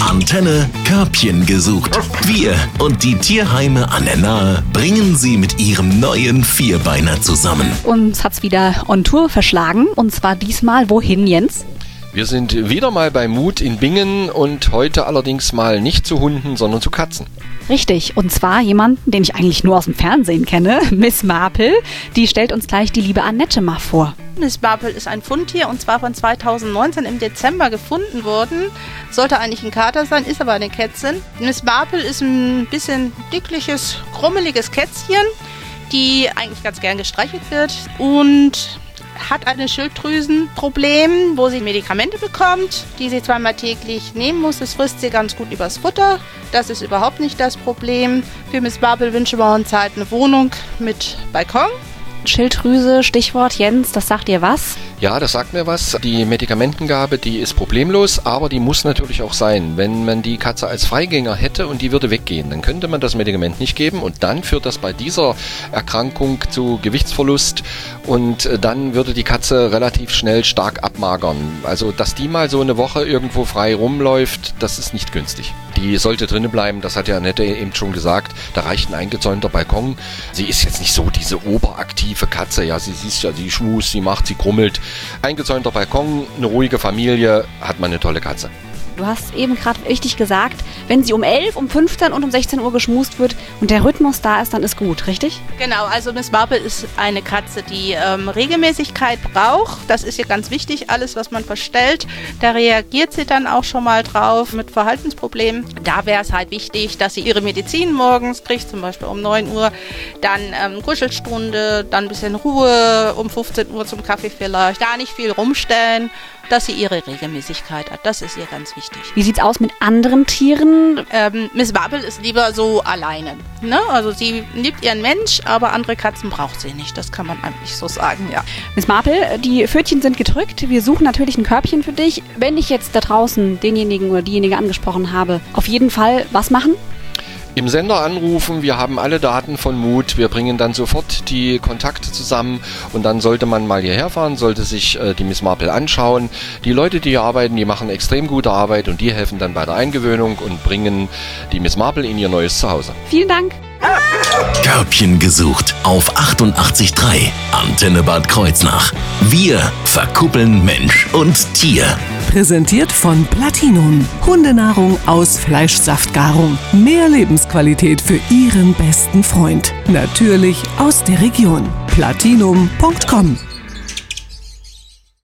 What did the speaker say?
Antenne Körbchen gesucht. Wir und die Tierheime an der Nahe bringen sie mit ihrem neuen Vierbeiner zusammen. Uns hat's wieder on Tour verschlagen. Und zwar diesmal wohin, Jens? Wir sind wieder mal bei Mut in Bingen und heute allerdings mal nicht zu Hunden, sondern zu Katzen. Richtig, und zwar jemanden, den ich eigentlich nur aus dem Fernsehen kenne, Miss Marple. Die stellt uns gleich die liebe Annette mal vor. Miss Marple ist ein Fundtier und zwar von 2019 im Dezember gefunden worden. Sollte eigentlich ein Kater sein, ist aber eine Kätzin. Miss Marple ist ein bisschen dickliches, krummeliges Kätzchen, die eigentlich ganz gern gestreichelt wird und hat ein Schilddrüsenproblem, wo sie Medikamente bekommt, die sie zweimal täglich nehmen muss. Das frisst sie ganz gut übers Futter. Das ist überhaupt nicht das Problem. Für Miss Barbel wünschen wir uns halt eine Wohnung mit Balkon. Schilddrüse, Stichwort Jens, das sagt ihr was? Ja, das sagt mir was. Die Medikamentengabe, die ist problemlos, aber die muss natürlich auch sein. Wenn man die Katze als Freigänger hätte und die würde weggehen, dann könnte man das Medikament nicht geben und dann führt das bei dieser Erkrankung zu Gewichtsverlust und äh, dann würde die Katze relativ schnell stark abmagern. Also, dass die mal so eine Woche irgendwo frei rumläuft, das ist nicht günstig. Die sollte drinnen bleiben, das hat ja Annette eben schon gesagt. Da reicht ein eingezäunter Balkon. Sie ist jetzt nicht so diese oberaktive Katze. Ja, sie siehst ja, sie schmust, sie macht, sie krummelt. Eingezäunter Balkon, eine ruhige Familie, hat man eine tolle Katze. Du hast eben gerade richtig gesagt, wenn sie um 11, um 15 und um 16 Uhr geschmust wird und der Rhythmus da ist, dann ist gut, richtig? Genau, also Miss Marple ist eine Katze, die ähm, Regelmäßigkeit braucht. Das ist ihr ganz wichtig. Alles, was man verstellt, da reagiert sie dann auch schon mal drauf mit Verhaltensproblemen. Da wäre es halt wichtig, dass sie ihre Medizin morgens kriegt, zum Beispiel um 9 Uhr, dann ähm, Kuschelstunde, dann ein bisschen Ruhe um 15 Uhr zum Kaffee vielleicht. Da nicht viel rumstellen dass sie ihre Regelmäßigkeit hat. Das ist ihr ganz wichtig. Wie sieht's aus mit anderen Tieren? Ähm, Miss Bubble ist lieber so alleine. Ne? Also sie liebt ihren Mensch, aber andere Katzen braucht sie nicht. Das kann man eigentlich so sagen, ja. Miss Marple, die Pfötchen sind gedrückt. Wir suchen natürlich ein Körbchen für dich. Wenn ich jetzt da draußen denjenigen oder diejenige angesprochen habe, auf jeden Fall was machen? Im Sender anrufen. Wir haben alle Daten von Mut. Wir bringen dann sofort die Kontakte zusammen und dann sollte man mal hierher fahren, sollte sich äh, die Miss Marple anschauen. Die Leute, die hier arbeiten, die machen extrem gute Arbeit und die helfen dann bei der Eingewöhnung und bringen die Miss Marple in ihr neues Zuhause. Vielen Dank. Körbchen gesucht auf 88.3 Antenne Bad Kreuznach. Wir verkuppeln Mensch und Tier. Präsentiert von Platinum. Hundenahrung aus Fleischsaftgarung. Mehr Lebensqualität für Ihren besten Freund. Natürlich aus der Region. Platinum.com